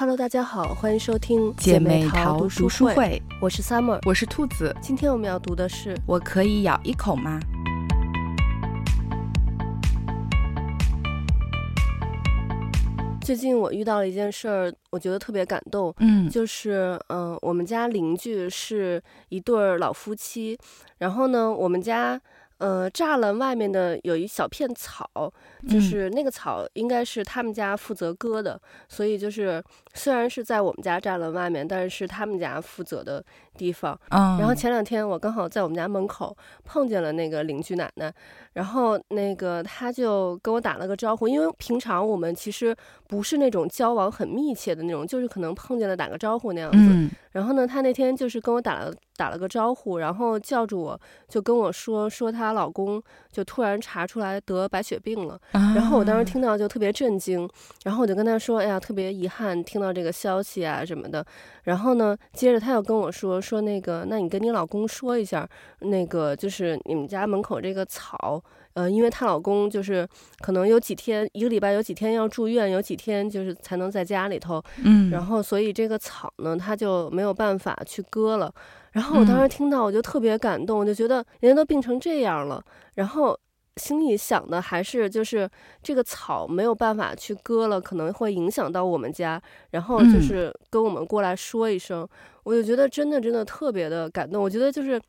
Hello，大家好，欢迎收听姐妹淘读书会。我是 Summer，我是兔子。今天我们要读的是《我可以咬一口吗》。最近我遇到了一件事儿，我觉得特别感动。嗯，就是嗯、呃，我们家邻居是一对老夫妻，然后呢，我们家。呃，栅栏外面的有一小片草，就是那个草应该是他们家负责割的，嗯、所以就是虽然是在我们家栅栏外面，但是是他们家负责的地方。嗯、然后前两天我刚好在我们家门口碰见了那个邻居奶奶，然后那个她就跟我打了个招呼，因为平常我们其实不是那种交往很密切的那种，就是可能碰见了打个招呼那样子。嗯、然后呢，她那天就是跟我打了打了个招呼，然后叫住我就跟我说说。她老公就突然查出来得白血病了，然后我当时听到就特别震惊，然后我就跟她说：“哎呀，特别遗憾听到这个消息啊什么的。”然后呢，接着她又跟我说：“说那个，那你跟你老公说一下，那个就是你们家门口这个草，呃，因为她老公就是可能有几天一个礼拜有几天要住院，有几天就是才能在家里头，嗯，然后所以这个草呢，他就没有办法去割了。”然后我当时听到，我就特别感动，我就觉得人家都病成这样了，然后心里想的还是就是这个草没有办法去割了，可能会影响到我们家，然后就是跟我们过来说一声，我就觉得真的真的特别的感动。我觉得就是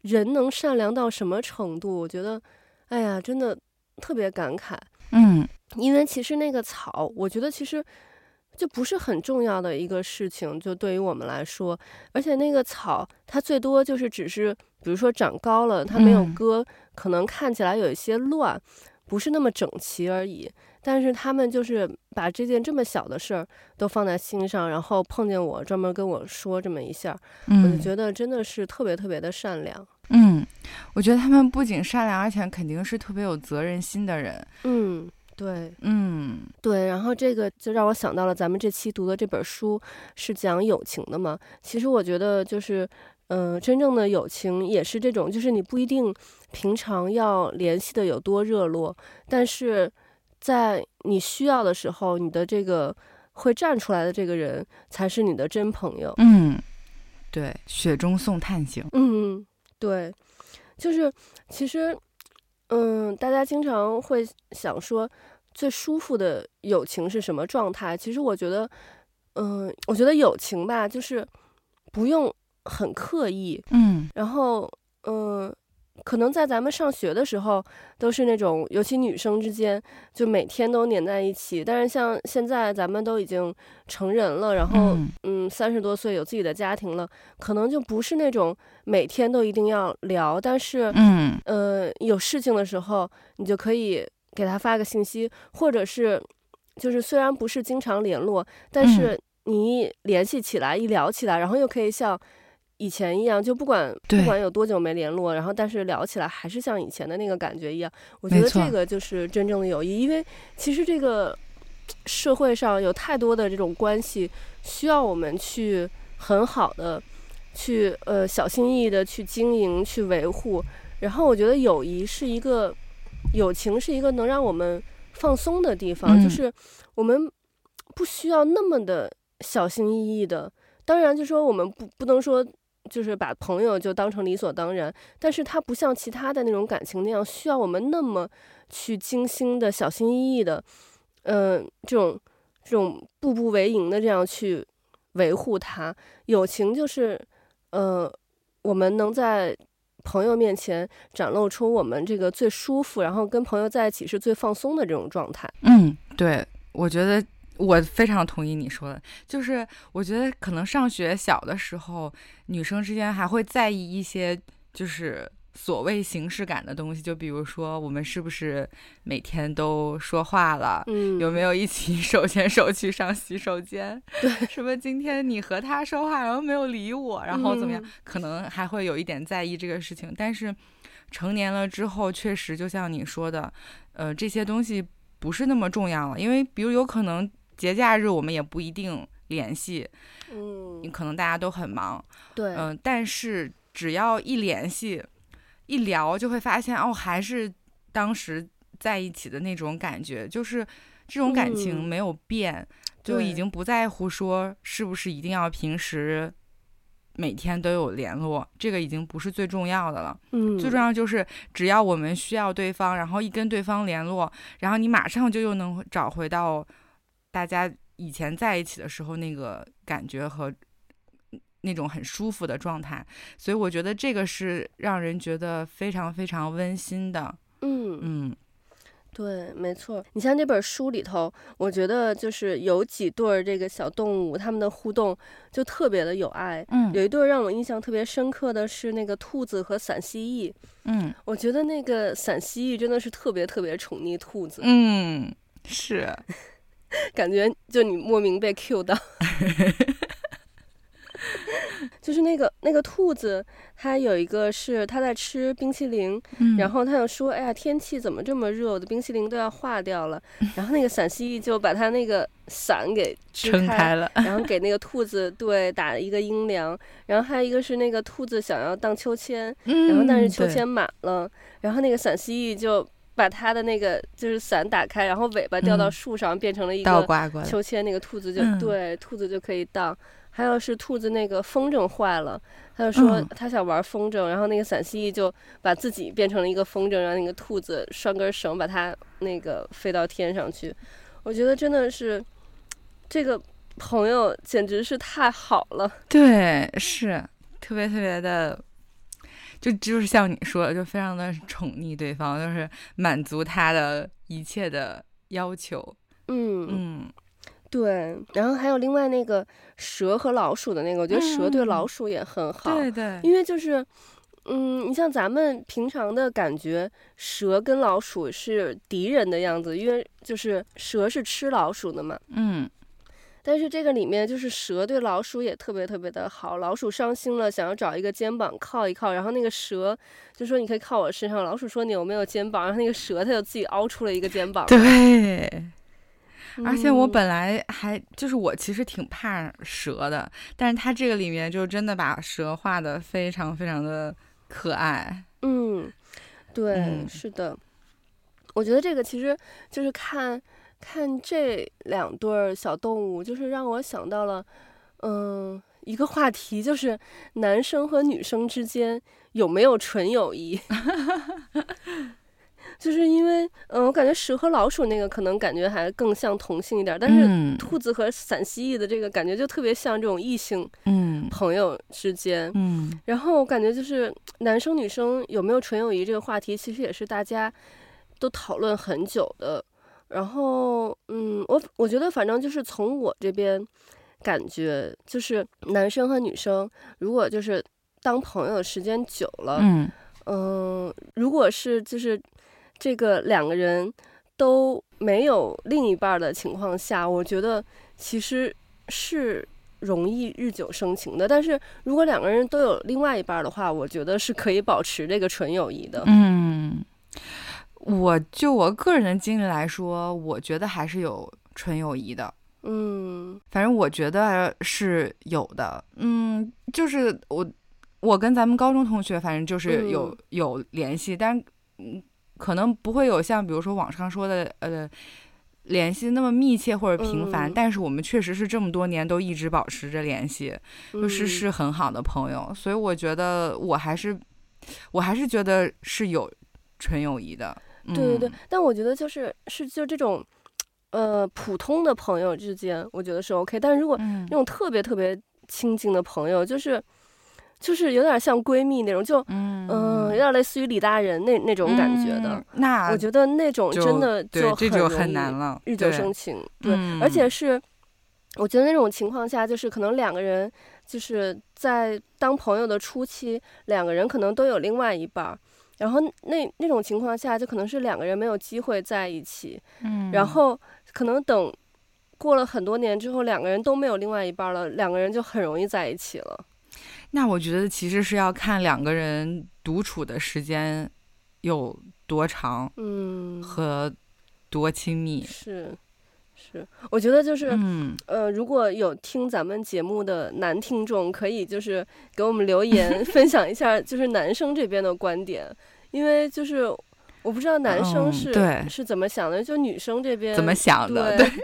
人能善良到什么程度？我觉得，哎呀，真的特别感慨。嗯，因为其实那个草，我觉得其实。就不是很重要的一个事情，就对于我们来说，而且那个草它最多就是只是，比如说长高了，它没有割，可能看起来有一些乱，不是那么整齐而已。但是他们就是把这件这么小的事儿都放在心上，然后碰见我专门跟我说这么一下，我就觉得真的是特别特别的善良。嗯，我觉得他们不仅善良，而且肯定是特别有责任心的人。嗯。对，嗯，对，然后这个就让我想到了咱们这期读的这本书是讲友情的嘛。其实我觉得就是，嗯、呃，真正的友情也是这种，就是你不一定平常要联系的有多热络，但是在你需要的时候，你的这个会站出来的这个人才是你的真朋友。嗯，对，雪中送炭型。嗯，对，就是其实。嗯，大家经常会想说，最舒服的友情是什么状态？其实我觉得，嗯，我觉得友情吧，就是不用很刻意，嗯，然后，嗯。可能在咱们上学的时候，都是那种，尤其女生之间，就每天都黏在一起。但是像现在咱们都已经成人了，然后嗯，三十多岁有自己的家庭了，可能就不是那种每天都一定要聊。但是嗯呃，有事情的时候，你就可以给他发个信息，或者是就是虽然不是经常联络，但是你一联系起来，一聊起来，然后又可以像。以前一样，就不管不管有多久没联络，然后但是聊起来还是像以前的那个感觉一样。我觉得这个就是真正的友谊，因为其实这个社会上有太多的这种关系需要我们去很好的去呃小心翼翼的去经营去维护。然后我觉得友谊是一个友情是一个能让我们放松的地方，嗯、就是我们不需要那么的小心翼翼的。当然，就说我们不不能说。就是把朋友就当成理所当然，但是他不像其他的那种感情那样需要我们那么去精心的、小心翼翼的，嗯、这种这种步步为营的这样去维护它。友情就是，呃，我们能在朋友面前展露出我们这个最舒服，然后跟朋友在一起是最放松的这种状态。嗯，对，我觉得。我非常同意你说的，就是我觉得可能上学小的时候，女生之间还会在意一些，就是所谓形式感的东西，就比如说我们是不是每天都说话了，嗯，有没有一起 手牵手去上洗手间，对，什么今天你和他说话，然后没有理我，然后怎么样，嗯，可能还会有一点在意这个事情。但是成年了之后，确实就像你说的，呃，这些东西不是那么重要了，因为比如有可能。节假日我们也不一定联系，嗯，可能大家都很忙，对，嗯、呃，但是只要一联系，一聊就会发现哦，还是当时在一起的那种感觉，就是这种感情没有变，嗯、就已经不在乎说是不是一定要平时每天都有联络，这个已经不是最重要的了。嗯，最重要就是只要我们需要对方，然后一跟对方联络，然后你马上就又能找回到大家以前在一起的时候那个感觉和。那种很舒服的状态，所以我觉得这个是让人觉得非常非常温馨的。嗯嗯，对，没错。你像这本书里头，我觉得就是有几对儿这个小动物，他们的互动就特别的有爱。嗯，有一对让我印象特别深刻的是那个兔子和伞蜥蜴。嗯，我觉得那个伞蜥蜴真的是特别特别宠溺兔子。嗯，是，感觉就你莫名被 Q 到。就是那个那个兔子，它有一个是它在吃冰淇淋，嗯、然后它就说：“哎呀，天气怎么这么热，我的冰淇淋都要化掉了。嗯 ”然后那个陕蜥蜴就把它那个伞给撑开，了，然后给那个兔子对打了一个阴凉。然后还有一个是那个兔子想要荡秋千，嗯、然后但是秋千满了，然后那个陕蜥蜴就把它的那个就是伞打开，然后尾巴掉到树上，嗯、变成了一个秋千，那个兔子就、嗯、对兔子就可以荡。还有是兔子那个风筝坏了，他就说他想玩风筝，嗯、然后那个伞蜥蜴就把自己变成了一个风筝，让那个兔子拴根绳把它那个飞到天上去。我觉得真的是这个朋友简直是太好了。对，是特别特别的，就就是像你说的，就非常的宠溺对方，就是满足他的一切的要求。嗯嗯。嗯对，然后还有另外那个蛇和老鼠的那个，我觉得蛇对老鼠也很好。对对，因为就是，嗯，你像咱们平常的感觉，蛇跟老鼠是敌人的样子，因为就是蛇是吃老鼠的嘛。嗯。但是这个里面就是蛇对老鼠也特别特别的好，老鼠伤心了，想要找一个肩膀靠一靠，然后那个蛇就说你可以靠我身上，老鼠说你有没有肩膀，然后那个蛇它就自己凹出了一个肩膀。对。而且我本来还就是我其实挺怕蛇的，但是它这个里面就真的把蛇画的非常非常的可爱。嗯，对，嗯、是的。我觉得这个其实就是看看这两对小动物，就是让我想到了，嗯，一个话题，就是男生和女生之间有没有纯友谊。就是因为，嗯，我感觉蛇和老鼠那个可能感觉还更像同性一点，但是兔子和陕蜥蜴的这个感觉就特别像这种异性朋友之间。嗯，然后我感觉就是男生女生有没有纯友谊这个话题，其实也是大家都讨论很久的。然后，嗯，我我觉得反正就是从我这边感觉，就是男生和女生如果就是当朋友的时间久了，嗯，嗯，如果是就是。这个两个人都没有另一半的情况下，我觉得其实是容易日久生情的。但是如果两个人都有另外一半的话，我觉得是可以保持这个纯友谊的。嗯，我就我个人的经历来说，我觉得还是有纯友谊的。嗯，反正我觉得是有的。嗯，就是我我跟咱们高中同学，反正就是有、嗯、有联系，但嗯。可能不会有像比如说网上说的呃联系那么密切或者频繁，嗯、但是我们确实是这么多年都一直保持着联系，嗯、就是是很好的朋友，所以我觉得我还是我还是觉得是有纯友谊的。对对对，嗯、但我觉得就是是就这种呃普通的朋友之间，我觉得是 OK，但是如果那种特别特别亲近的朋友，就是。就是有点像闺蜜那种，就嗯、呃，有点类似于李大人那那种感觉的。嗯、那我觉得那种真的就这就很难了，日久生情。对，对嗯、而且是我觉得那种情况下，就是可能两个人就是在当朋友的初期，两个人可能都有另外一半，然后那那种情况下，就可能是两个人没有机会在一起。嗯，然后可能等过了很多年之后，两个人都没有另外一半了，两个人就很容易在一起了。那我觉得其实是要看两个人独处的时间有多长，嗯，和多亲密。是，是，我觉得就是，嗯，呃，如果有听咱们节目的男听众，可以就是给我们留言分享一下，就是男生这边的观点，因为就是我我不知道男生是、是怎么想的，就女生这边怎么想的？对，对。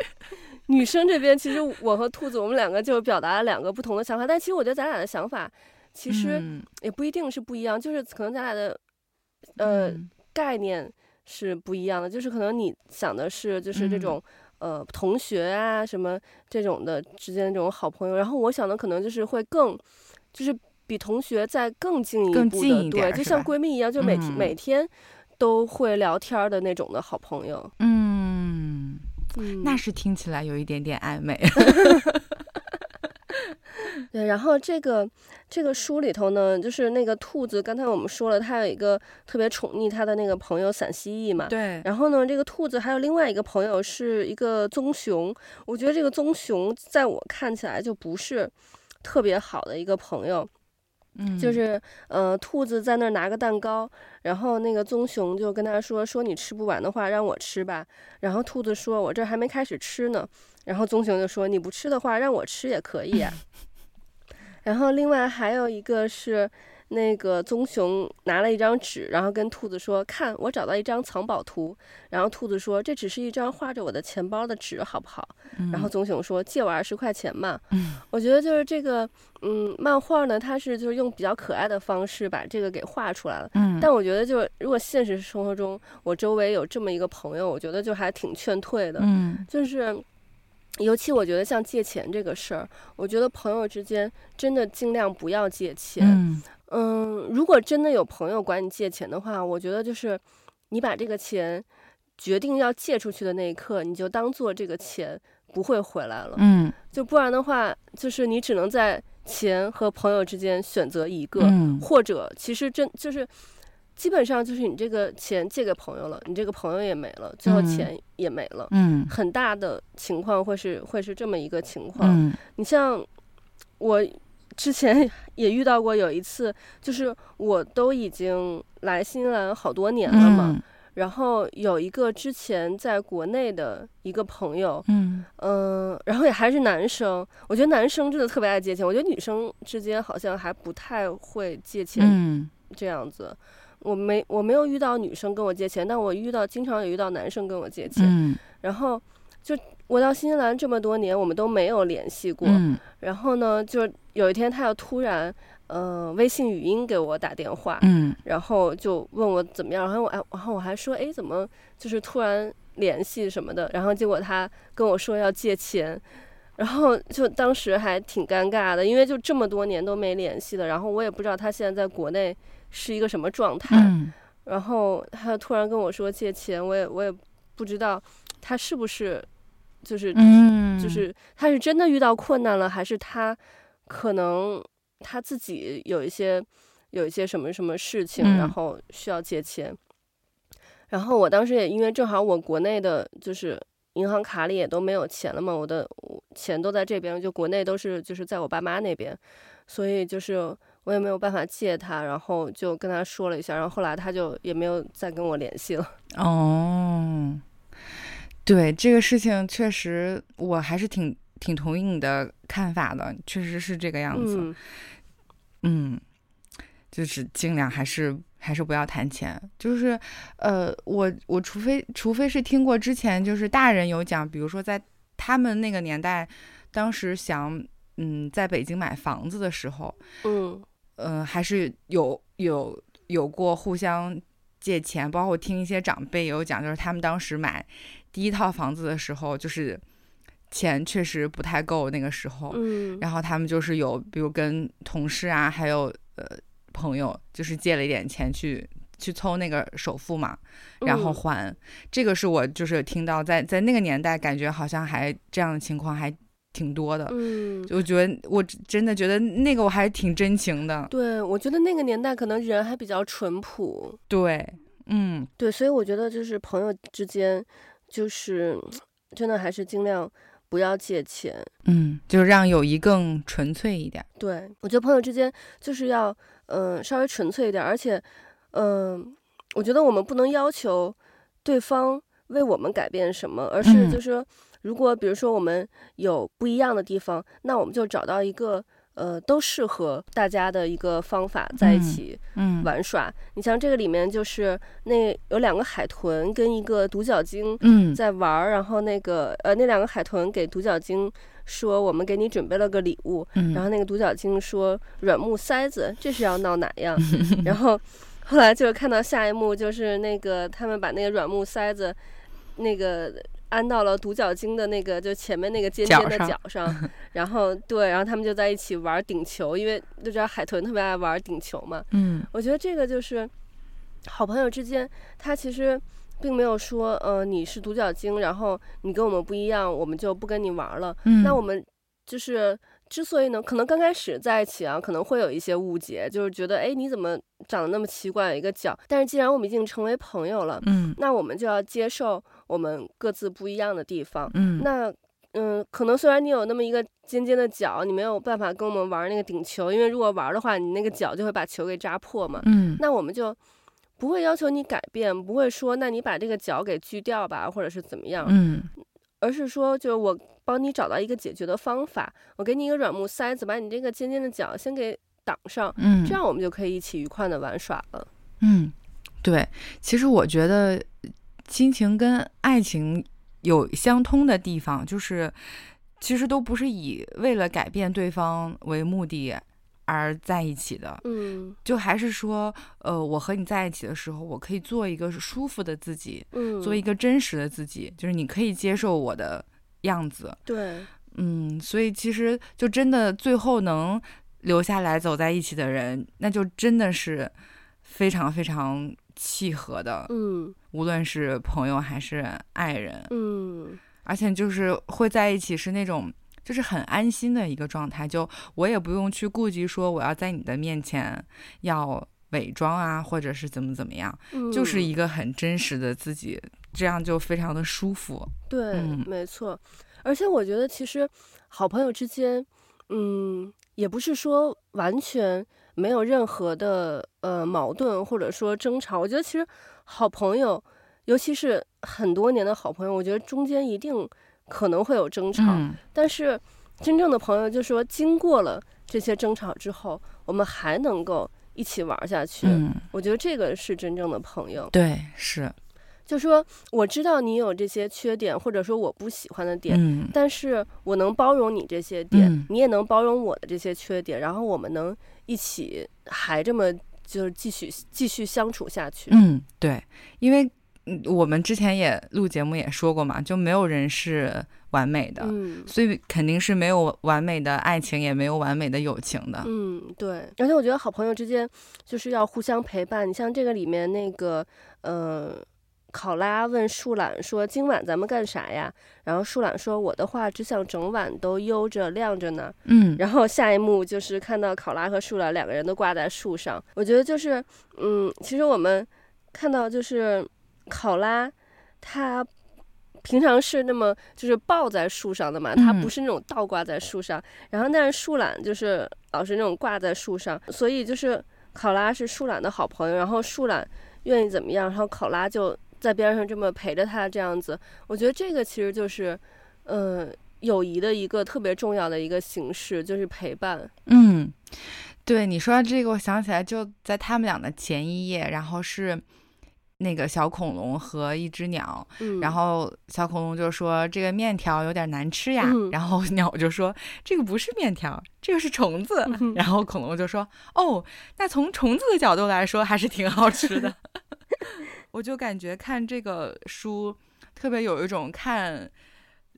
女生这边其实我和兔子我们两个就表达了两个不同的想法，但其实我觉得咱俩的想法其实也不一定是不一样，嗯、就是可能咱俩的呃、嗯、概念是不一样的，就是可能你想的是就是这种、嗯、呃同学啊什么这种的之间这种好朋友，然后我想的可能就是会更就是。比同学再更进一步的，对，就像闺蜜一样，就每每天都会聊天的那种的好朋友。嗯，嗯，那是听起来有一点点暧昧。对，然后这个这个书里头呢，就是那个兔子，刚才我们说了，他有一个特别宠溺他的那个朋友散蜥蜴嘛。对。然后呢，这个兔子还有另外一个朋友是一个棕熊，我觉得这个棕熊在我看起来就不是特别好的一个朋友。嗯，就是，呃，兔子在那儿拿个蛋糕，然后那个棕熊就跟他说：“说你吃不完的话，让我吃吧。”然后兔子说：“我这还没开始吃呢。”然后棕熊就说：“你不吃的话，让我吃也可以啊。” 然后另外还有一个是。那个棕熊拿了一张纸，然后跟兔子说：“看，我找到一张藏宝图。”然后兔子说：“这只是一张画着我的钱包的纸，好不好？”嗯、然后棕熊说：“借我二十块钱嘛。嗯”我觉得就是这个，嗯，漫画呢，它是就是用比较可爱的方式把这个给画出来了。嗯、但我觉得就是如果现实生活中我周围有这么一个朋友，我觉得就还挺劝退的。嗯、就是尤其我觉得像借钱这个事儿，我觉得朋友之间真的尽量不要借钱。嗯嗯，如果真的有朋友管你借钱的话，我觉得就是你把这个钱决定要借出去的那一刻，你就当做这个钱不会回来了。嗯，就不然的话，就是你只能在钱和朋友之间选择一个，嗯、或者其实真就是基本上就是你这个钱借给朋友了，你这个朋友也没了，最后钱也没了。嗯，很大的情况会是会是这么一个情况。嗯，你像我。之前 也遇到过有一次，就是我都已经来新西兰好多年了嘛，嗯、然后有一个之前在国内的一个朋友，嗯、呃、然后也还是男生，我觉得男生真的特别爱借钱，我觉得女生之间好像还不太会借钱，嗯这样子，嗯、我没我没有遇到女生跟我借钱，但我遇到经常有遇到男生跟我借钱，嗯、然后就。我到新西兰这么多年，我们都没有联系过。嗯、然后呢，就有一天他又突然，呃，微信语音给我打电话，嗯、然后就问我怎么样。然后我，然后我还说，哎，怎么就是突然联系什么的？然后结果他跟我说要借钱，然后就当时还挺尴尬的，因为就这么多年都没联系了。然后我也不知道他现在在国内是一个什么状态。嗯、然后他突然跟我说借钱，我也我也不知道他是不是。就是，嗯，就是他是真的遇到困难了，还是他可能他自己有一些有一些什么什么事情，然后需要借钱。嗯、然后我当时也因为正好我国内的就是银行卡里也都没有钱了嘛，我的钱都在这边，就国内都是就是在我爸妈那边，所以就是我也没有办法借他，然后就跟他说了一下，然后后来他就也没有再跟我联系了。哦。对这个事情，确实我还是挺挺同意你的看法的，确实是这个样子。嗯，嗯，就是尽量还是还是不要谈钱。就是呃，我我除非除非是听过之前就是大人有讲，比如说在他们那个年代，当时想嗯在北京买房子的时候，嗯呃，还是有有有过互相借钱，包括我听一些长辈也有讲，就是他们当时买。第一套房子的时候，就是钱确实不太够那个时候，嗯，然后他们就是有，比如跟同事啊，还有呃朋友，就是借了一点钱去去凑那个首付嘛，然后还。嗯、这个是我就是听到在在那个年代，感觉好像还这样的情况还挺多的，嗯，我觉得我真的觉得那个我还挺真情的。对，我觉得那个年代可能人还比较淳朴。对，嗯，对，所以我觉得就是朋友之间。就是 真的还是尽量不要借钱，嗯，就让友谊更纯粹一点。对，我觉得朋友之间就是要嗯、呃、稍微纯粹一点，而且嗯、呃，我觉得我们不能要求对方为我们改变什么，而是就是说，如果比如说我们有不一样的地方，那我们就找到一个呃，都适合大家的一个方法，在一起玩耍。嗯嗯、你像这个里面，就是那有两个海豚跟一个独角鲸在玩，嗯、然后那个呃，那两个海豚给独角鲸说：“我们给你准备了个礼物。嗯”然后那个独角鲸说：“软木塞子，这是要闹哪样？” 然后后来就是看到下一幕，就是那个他们把那个软木塞子那个。安到了独角鲸的那个，就前面那个尖尖的角上，上然后对，然后他们就在一起玩顶球，因为就知道海豚特别爱玩顶球嘛。嗯，我觉得这个就是好朋友之间，他其实并没有说，呃，你是独角鲸，然后你跟我们不一样，我们就不跟你玩了。嗯，那我们就是之所以能，可能刚开始在一起啊，可能会有一些误解，就是觉得，哎，你怎么长得那么奇怪，有一个角？但是既然我们已经成为朋友了，嗯，那我们就要接受。我们各自不一样的地方，嗯，那嗯，可能虽然你有那么一个尖尖的角，你没有办法跟我们玩那个顶球，因为如果玩的话，你那个角就会把球给扎破嘛，嗯，那我们就不会要求你改变，不会说那你把这个角给锯掉吧，或者是怎么样，嗯，而是说就是我帮你找到一个解决的方法，我给你一个软木塞子，把你这个尖尖的角先给挡上，嗯，这样我们就可以一起愉快的玩耍了，嗯，对，其实我觉得。亲情跟爱情有相通的地方，就是其实都不是以为了改变对方为目的而在一起的。嗯，就还是说，呃，我和你在一起的时候，我可以做一个舒服的自己，嗯，做一个真实的自己，就是你可以接受我的样子。对，嗯，所以其实就真的最后能留下来走在一起的人，那就真的是非常非常契合的。嗯。无论是朋友还是爱人，嗯，而且就是会在一起是那种就是很安心的一个状态，就我也不用去顾及说我要在你的面前要伪装啊，或者是怎么怎么样，嗯，就是一个很真实的自己，这样就非常的舒服。对，嗯，没错。而且我觉得其实好朋友之间，嗯，也不是说完全没有任何的呃矛盾或者说争吵，我觉得其实。好朋友，尤其是很多年的好朋友，我觉得中间一定可能会有争吵。嗯、但是真正的朋友，就是说经过了这些争吵之后，我们还能够一起玩下去。嗯、我觉得这个是真正的朋友。对，是。就说我知道你有这些缺点，或者说我不喜欢的点，嗯、但是我能包容你这些点，嗯、你也能包容我的这些缺点，然后我们能一起还这么。就是继续继续相处下去。嗯，对，因为我们之前也录节目也说过嘛，就没有人是完美的，嗯，所以肯定是没有完美的爱情，也没有完美的友情的。嗯，对。而且我觉得好朋友之间就是要互相陪伴。你像这个里面那个，呃。考拉问树懒说：“今晚咱们干啥呀？”然后树懒说：“我的话只想整晚都悠着亮着呢。”嗯，然后下一幕就是看到考拉和树懒两个人都挂在树上。我觉得就是，嗯，其实我们看到就是考拉，他平常是那么就是抱在树上的嘛，他不是那种倒挂在树上。然后但是树懒就是老是那种挂在树上，所以就是考拉是树懒的好朋友，然后树懒愿意怎么样，然后考拉就。在边上这么陪着他这样子，我觉得这个其实就是，嗯、呃，友谊的一个特别重要的一个形式，就是陪伴。嗯，对，你说到这个，我想起来就在他们俩的前一页，然后是那个小恐龙和一只鸟，嗯、然后小恐龙就说这个面条有点难吃呀，嗯、然后鸟就说这个不是面条，这个是虫子，嗯、然后恐龙就说哦，那从虫子的角度来说还是挺好吃的。我就感觉看这个书，特别有一种看，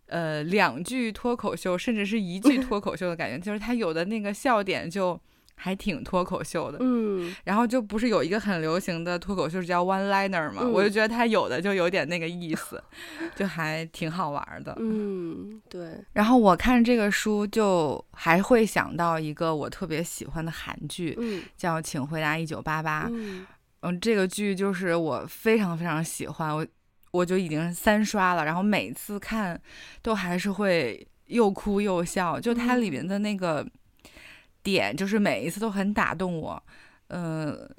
呃，两句脱口秀，甚至是一句脱口秀的感觉，就是他有的那个笑点就还挺脱口秀的。嗯，然后就不是有一个很流行的脱口秀叫 one liner 嘛，嗯、我就觉得他有的就有点那个意思，就还挺好玩的。嗯，对。然后我看这个书就还会想到一个我特别喜欢的韩剧，嗯、叫《请回答一九八八》。嗯嗯，这个剧就是我非常非常喜欢，我我就已经三刷了，然后每次看都还是会又哭又笑，就它里面的那个点，就是每一次都很打动我。嗯、呃，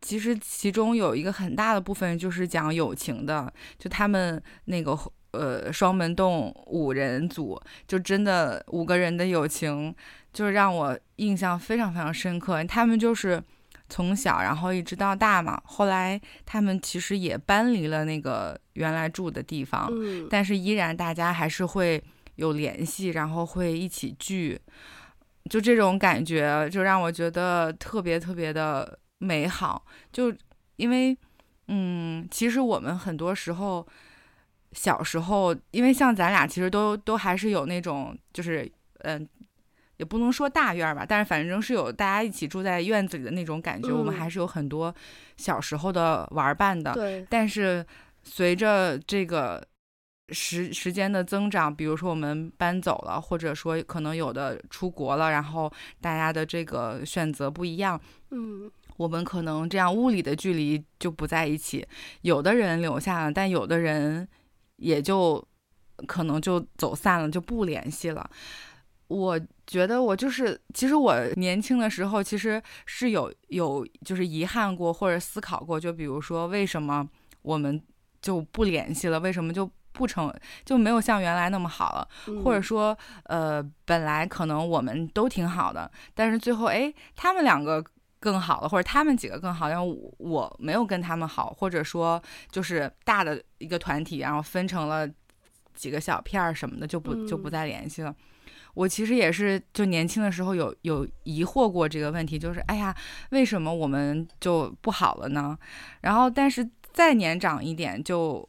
其实其中有一个很大的部分就是讲友情的，就他们那个呃双门洞五人组，就真的五个人的友情，就是让我印象非常非常深刻。他们就是从小然后一直到大嘛，后来他们其实也搬离了那个原来住的地方，嗯，但是依然大家还是会有联系，然后会一起聚。就这种感觉，就让我觉得特别特别的美好。就因为，嗯，其实我们很多时候小时候，因为像咱俩，其实都都还是有那种，就是嗯，也不能说大院吧，但是反正是有大家一起住在院子里的那种感觉。嗯、我们还是有很多小时候的玩伴的。对。但是随着这个。时时间的增长，比如说我们搬走了，或者说可能有的出国了，然后大家的这个选择不一样，嗯，我们可能这样物理的距离就不在一起。有的人留下了，但有的人也就可能就走散了，就不联系了。我觉得我就是，其实我年轻的时候其实是有有就是遗憾过或者思考过，就比如说为什么我们就不联系了？为什么就？不成就没有像原来那么好了，或者说，呃，本来可能我们都挺好的，但是最后，哎，他们两个更好了，或者他们几个更好，然后我没有跟他们好，或者说就是大的一个团体，然后分成了几个小片儿什么的，就不就不再联系了。我其实也是，就年轻的时候有有疑惑过这个问题，就是哎呀，为什么我们就不好了呢？然后，但是再年长一点就。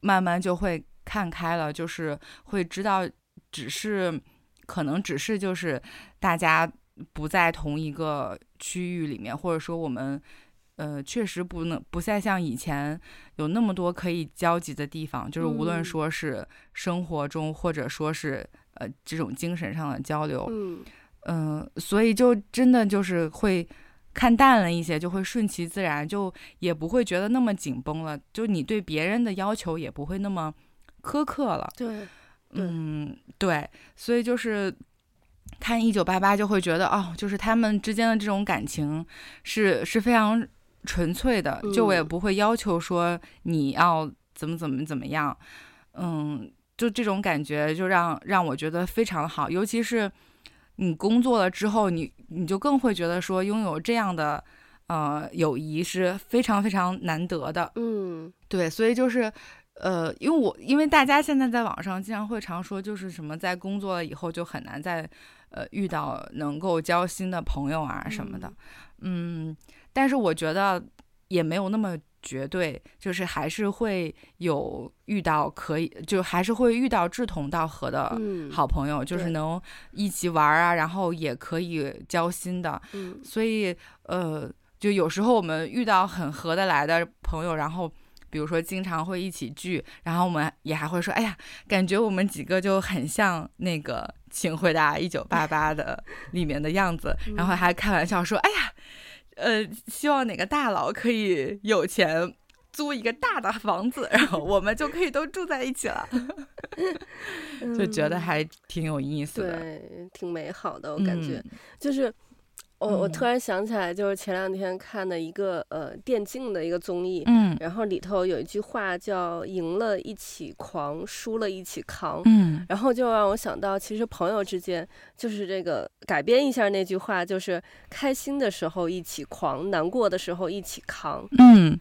慢慢就会看开了，就是会知道，只是可能只是就是大家不在同一个区域里面，或者说我们呃确实不能不再像以前有那么多可以交集的地方，就是无论说是生活中或者说是呃这种精神上的交流，嗯嗯、呃，所以就真的就是会。看淡了一些，就会顺其自然，就也不会觉得那么紧绷了。就你对别人的要求也不会那么苛刻了。对，嗯，对，所以就是看一九八八就会觉得哦，就是他们之间的这种感情是是非常纯粹的。就我也不会要求说你要怎么怎么怎么样。嗯，就这种感觉就让让我觉得非常好，尤其是。你工作了之后，你你就更会觉得说，拥有这样的呃友谊是非常非常难得的。嗯，对，所以就是呃，因为我因为大家现在在网上经常会常说，就是什么在工作了以后就很难再呃遇到能够交心的朋友啊什么的。嗯，嗯，但是我觉得也没有那么。绝对就是还是会有遇到可以，就还是会遇到志同道合的好朋友，嗯、就是能一起玩啊，然后也可以交心的。嗯、所以呃，就有时候我们遇到很合得来的朋友，然后比如说经常会一起聚，然后我们也还会说，哎呀，感觉我们几个就很像那个《请回答一九八八》的里面的样子，嗯、然后还开玩笑说，哎呀。呃，希望哪个大佬可以有钱租一个大的房子，然后我们就可以都住在一起了，就觉得还挺有意思的，对，挺美好的，我感觉、嗯、就是。我我突然想起来，就是前两天看的一个呃电竞的一个综艺，嗯，然后里头有一句话叫“赢了一起狂，输了一起扛”，嗯，然后就让我想到，其实朋友之间就是这个改编一下那句话，就是开心的时候一起狂，难过的时候一起扛。嗯，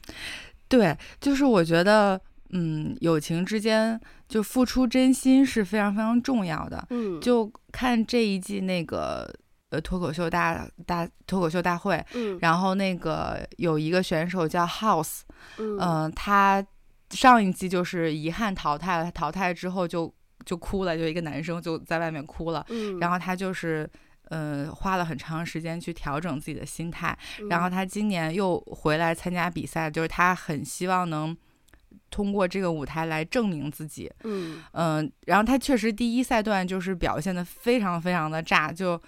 对，就是我觉得，嗯，友情之间就付出真心是非常非常重要的。嗯，就看这一季那个。呃，脱口秀大大脱口秀大会，嗯，然后那个有一个选手叫 House，嗯、呃，他上一季就是遗憾淘汰了，他淘汰之后就就哭了，就一个男生就在外面哭了，嗯，然后他就是呃花了很长时间去调整自己的心态，嗯、然后他今年又回来参加比赛，就是他很希望能通过这个舞台来证明自己，嗯。嗯、呃，然后他确实第一赛段就是表现的非常非常的炸，就。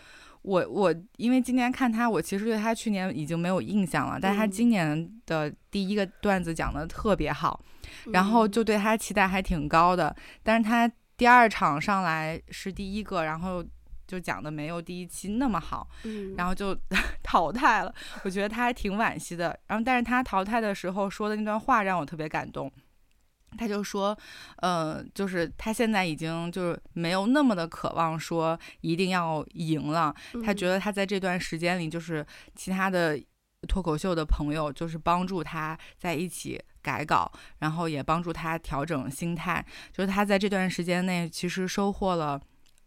我我因为今年看他，我其实对他去年已经没有印象了，但是他今年的第一个段子讲得特别好，嗯、然后就对他期待还挺高的。但是他第二场上来是第一个，然后就讲的没有第一期那么好，嗯、然后就 淘汰了。我觉得他还挺惋惜的。然后但是他淘汰的时候说的那段话让我特别感动。他就说，呃，就是他现在已经就是没有那么的渴望说一定要赢了。他觉得他在这段时间里，就是其他的脱口秀的朋友，就是帮助他在一起改稿，然后也帮助他调整心态。就是他在这段时间内，其实收获了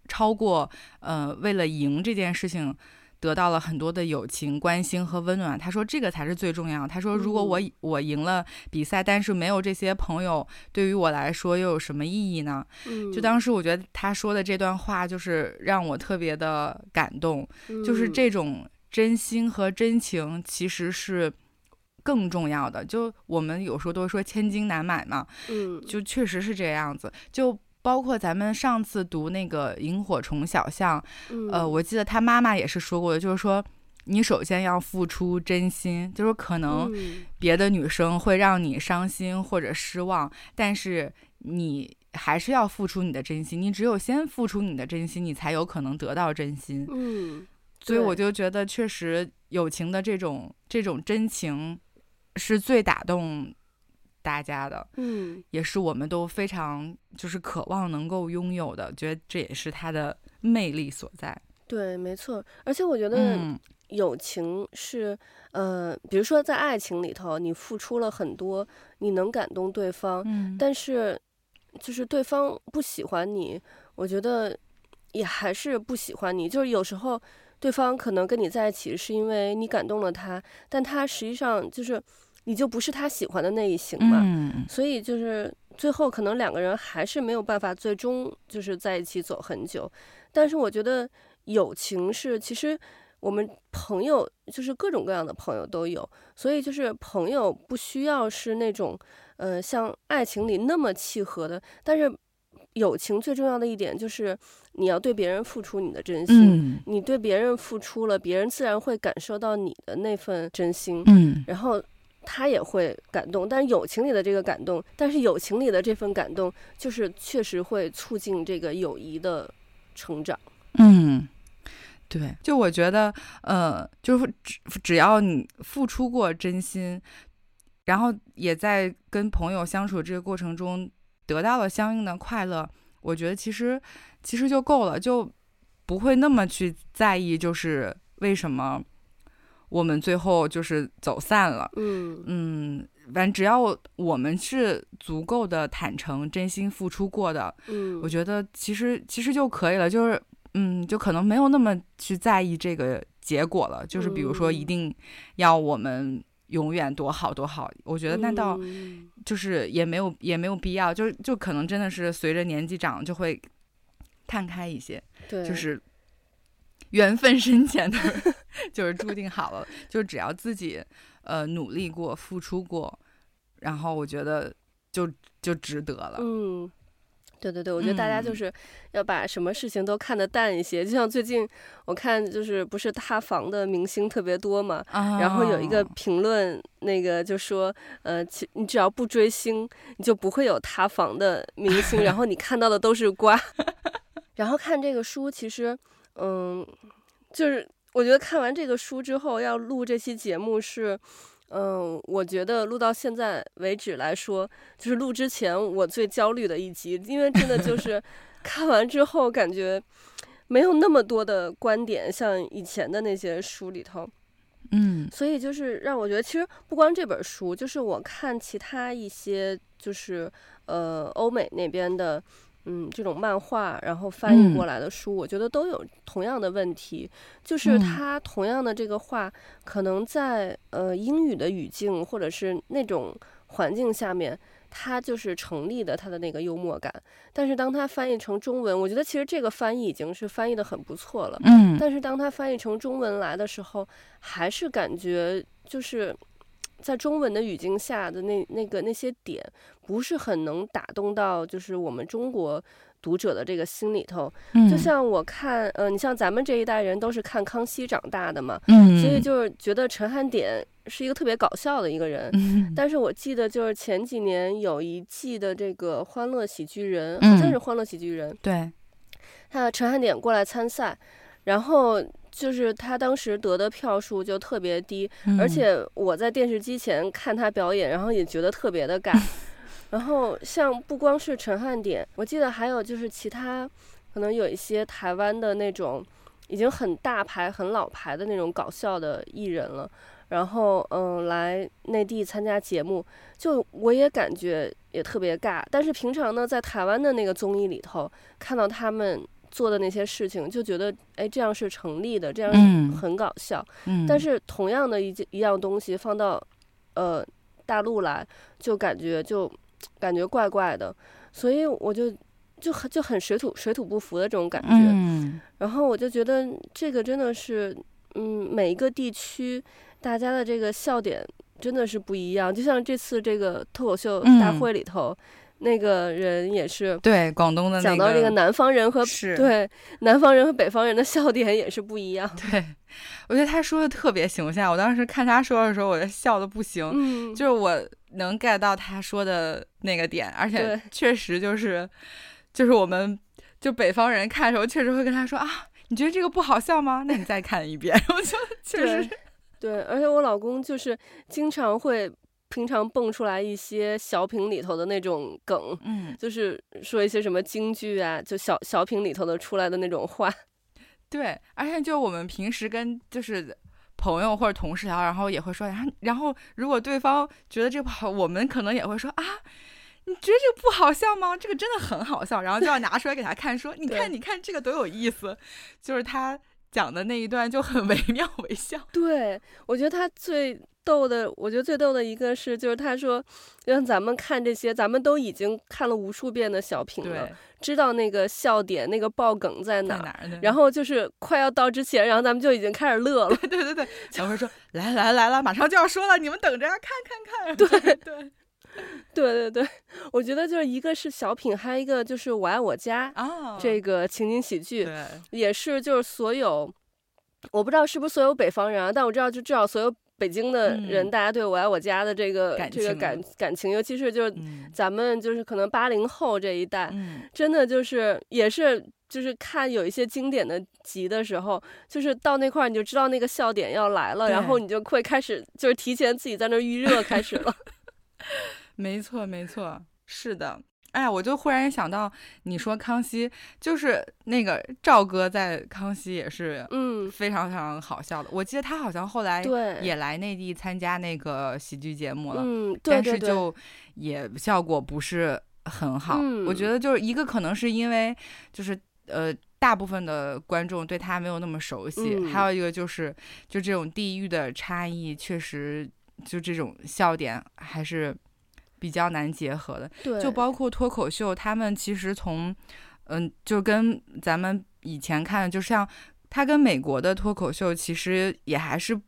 超过呃为了赢这件事情。得到了很多的友情、关心和温暖。他说：“这个才是最重要。”他说：“如果我我赢了比赛，但是没有这些朋友，对于我来说又有什么意义呢？”就当时我觉得他说的这段话，就是让我特别的感动。就是这种真心和真情，其实是更重要的。就我们有时候都说千金难买嘛，就确实是这个样子。就。包括咱们上次读那个《萤火虫小象》，呃，我记得他妈妈也是说过的，就是说你首先要付出真心，就是可能别的女生会让你伤心或者失望，但是你还是要付出你的真心。你只有先付出你的真心，你才有可能得到真心。嗯，所以我就觉得，确实友情的这种这种真情是最打动。大家的，嗯，也是我们都非常就是渴望能够拥有的，觉得这也是它的魅力所在。对，没错。而且我觉得友情是，嗯、呃，比如说在爱情里头，你付出了很多，你能感动对方，嗯，但是就是对方不喜欢你，我觉得也还是不喜欢你。就是有时候对方可能跟你在一起是因为你感动了他，但他实际上就是。你就不是他喜欢的那一型嘛，嗯，所以就是最后可能两个人还是没有办法最终就是在一起走很久。但是我觉得友情是，其实我们朋友就是各种各样的朋友都有，所以就是朋友不需要是那种呃像爱情里那么契合的，但是友情最重要的一点就是你要对别人付出你的真心，嗯，你对别人付出了，别人自然会感受到你的那份真心，嗯，然后。他也会感动，但是友情里的这个感动，但是友情里的这份感动，就是确实会促进这个友谊的成长。嗯，对，就我觉得，呃，就是只只要你付出过真心，然后也在跟朋友相处这个过程中得到了相应的快乐，我觉得其实其实就够了，就不会那么去在意，就是为什么。我们最后就是走散了，嗯。嗯，反正只要我们是足够的坦诚、真心付出过的，嗯，我觉得其实其实就可以了，就是嗯，就可能没有那么去在意这个结果了，就是比如说一定要我们永远多好多好，我觉得那倒就是也没有也没有必要，就就可能真的是随着年纪长就会看开一些，对，就是。缘分深浅的，就是注定好了，就只要自己呃努力过、付出过，然后我觉得就就值得了。嗯，对对对，我觉得大家就是要把什么事情都看得淡一些。嗯、就像最近我看，就是不是塌房的明星特别多嘛，哦、然后有一个评论，那个就说，呃，其你只要不追星，你就不会有塌房的明星，然后你看到的都是瓜。然后看这个书，其实。嗯，就是我觉得看完这个书之后要录这期节目是，嗯，我觉得录到现在为止来说，就是录之前我最焦虑的一集，因为真的就 是看完之后感觉没有那么多的观点，像以前的那些书里头，嗯，所以就是让我觉得，其实不光这本书，就是我看其他一些，就是呃欧美那边的。嗯，这种漫画然后翻译过来的书，我觉得都有同样的问题，嗯、就是它同样的这个话，可能在呃英语的语境或者是那种环境下面，它就是成立的，它的那个幽默感。但是当它翻译成中文，我觉得其实这个翻译已经是翻译的很不错了。嗯，但是当它翻译成中文来的时候，还是感觉就是。在中文的语境下的那那个那些点，不是很能打动到，就是我们中国读者的这个心里头。嗯，就像我看，嗯、呃，你像咱们这一代人都是看康熙长大的嘛，嗯，所以就是觉得陈汉典是一个特别搞笑的一个人。嗯，但是我记得就是前几年有一季的这个《欢乐喜剧人》，嗯，好像是《欢乐喜剧人》，对，他陈汉典过来参赛，然后。就是他当时得的票数就特别低，嗯，而且我在电视机前看他表演，然后也觉得特别的尬。然后像不光是陈汉典，我记得还有就是其他，可能有一些台湾的那种已经很大牌、很老牌的那种搞笑的艺人了。然后嗯，来内地参加节目，就我也感觉也特别尬。但是平常呢，在台湾的那个综艺里头，看到他们做的那些事情，就觉得哎，这样是成立的，这样是很搞笑。嗯。但是同样的一件一样东西放到呃大陆来，就感觉就感觉怪怪的，所以我就就很就很水土水土不服的这种感觉。嗯。然后我就觉得这个真的是嗯，每一个地区。大家的这个笑点真的是不一样，就像这次这个脱口秀大会里头，嗯、那个人也是对广东的讲到这个南方人和对南方人和北方人的笑点也是不一样。对，我觉得他说的特别形象，我当时看他说的时候，我就笑的不行。嗯，就是我能 get 到他说的那个点，而且确实就是就是我们就北方人看的时候，确实会跟他说啊，你觉得这个不好笑吗？那你再看一遍。我就确实。对，而且我老公就是经常会平常蹦出来一些小品里头的那种梗，嗯，就是说一些什么京剧啊，就小小品里头的出来的那种话。对，而且就我们平时跟就是朋友或者同事聊，然后也会说，然后然后如果对方觉得这个不好，我们可能也会说啊，你觉得这个不好笑吗？这个真的很好笑，然后就要拿出来给他看，说你看你看这个多有意思，就是他。讲的那一段就很 惟妙惟肖。对，我觉得他最逗的，我觉得最逗的一个是，就是他说，让咱们看这些，咱们都已经看了无数遍的小品了，知道那个笑点、那个爆梗在哪儿，在哪，然后就是快要到之前，然后咱们就已经开始乐了。对对对对，小辉说：“来来来了，马上就要说了，你们等着看看看。”对对。对对对，我觉得就是一个是小品，还有一个就是《我爱我家》这个情景喜剧，也是就是所有，我不知道是不是所有北方人啊，但我知道就至少所有北京的人，大家对我爱我家的这个这个感感情，尤其是就是咱们就是可能八零后这一代，真的就是也是就是看有一些经典的集的时候，就是到那块儿你就知道那个笑点要来了，然后你就会开始就是提前自己在那预热开始了。没错，没错，是的。哎呀，我就忽然想到，你说康熙就是那个赵哥在康熙也是，嗯，非常非常好笑的。我记得他好像后来也来内地参加那个喜剧节目了，嗯，对对对，但是就也效果不是很好。嗯，我觉得就是一个可能是因为就是呃大部分的观众对他没有那么熟悉，嗯，还有一个就是就这种地域的差异，确实就这种笑点还是。比较难结合的，对，就包括脱口秀，他们其实从，嗯，就跟咱们以前看的，就像他跟美国的脱口秀其实也还是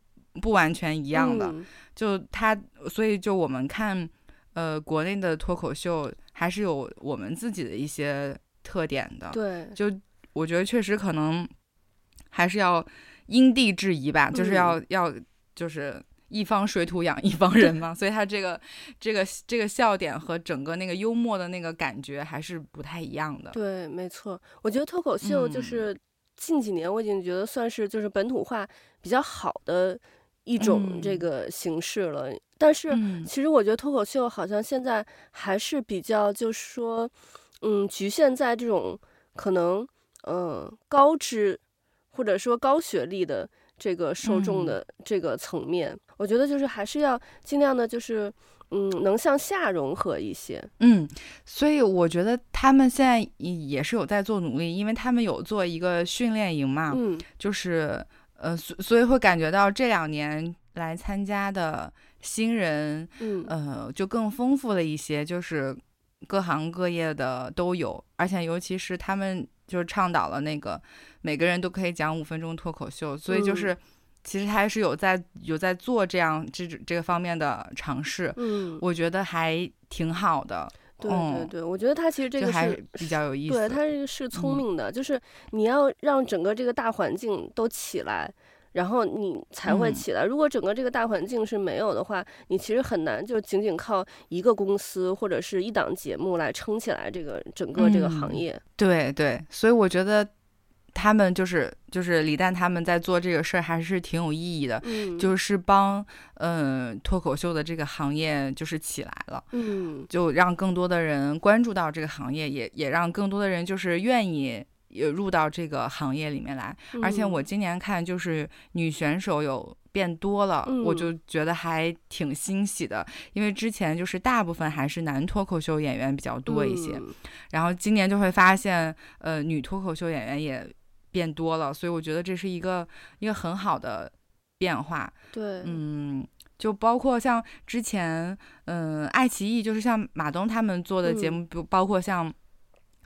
不完全一样的，嗯、就他，所以就我们看，呃，国内的脱口秀还是有我们自己的一些特点的，对，就我觉得确实可能还是要因地制宜吧，就是要、嗯、要就是。一方水土养一方人嘛，所以他这个这个这个笑点和整个那个幽默的那个感觉还是不太一样的。对，没错，我觉得脱口秀就是近几年我已经觉得算是就是本土化比较好的一种这个形式了。嗯、但是其实我觉得脱口秀好像现在还是比较就是说，嗯，局限在这种可能嗯高知或者说高学历的。这个受众的这个层面，嗯，我觉得就是还是要尽量的，就是嗯，能向下融合一些。嗯，所以我觉得他们现在也是有在做努力，因为他们有做一个训练营嘛，嗯，就是呃，所所以会感觉到这两年来参加的新人，嗯，呃，就更丰富了一些，就是各行各业的都有，而且尤其是他们就是倡导了那个。每个人都可以讲五分钟脱口秀，所以就是，其实他还是有在有在做这样这这个方面的尝试，嗯，我觉得还挺好的。对对对，我觉得他其实这个是还比较有意思，对他这个是聪明的，就是你要让整个这个大环境都起来，然后你才会起来。如果整个这个大环境是没有的话，你其实很难就仅仅靠一个公司或者是一档节目来撑起来这个整个这个行业。对对，所以我觉得。他们就是就是李诞他们在做这个事儿还是挺有意义的，嗯，就是帮嗯脱口秀的这个行业就是起来了，嗯，就让更多的人关注到这个行业，也也让更多的人就是愿意也入到这个行业里面来。嗯、而且我今年看就是女选手有变多了，嗯、我就觉得还挺欣喜的，因为之前就是大部分还是男脱口秀演员比较多一些，嗯、然后今年就会发现呃女脱口秀演员也。变多了，所以我觉得这是一个一个很好的变化。对，嗯，就包括像之前，嗯，爱奇艺就是像马东他们做的节目，不、嗯、包括像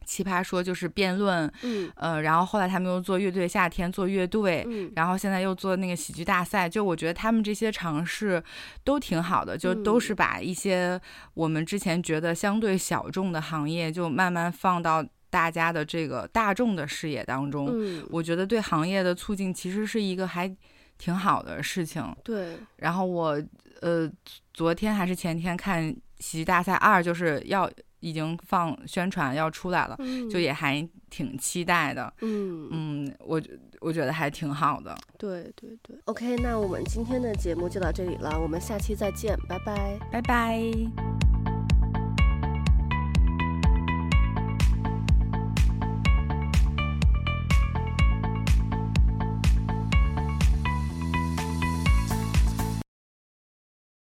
奇葩说就是辩论，嗯，呃，然后后来他们又做乐队夏天做乐队，嗯，然后现在又做那个喜剧大赛，就我觉得他们这些尝试都挺好的，就都是把一些我们之前觉得相对小众的行业，就慢慢放到。大家的这个大众的视野当中，嗯，我觉得对行业的促进其实是一个还挺好的事情。对。然后我呃昨天还是前天看《喜剧大赛二》，就是要已经放宣传要出来了，嗯，就也还挺期待的。嗯嗯，我我觉得还挺好的。对对对。OK，那我们今天的节目就到这里了，我们下期再见，拜拜，拜拜。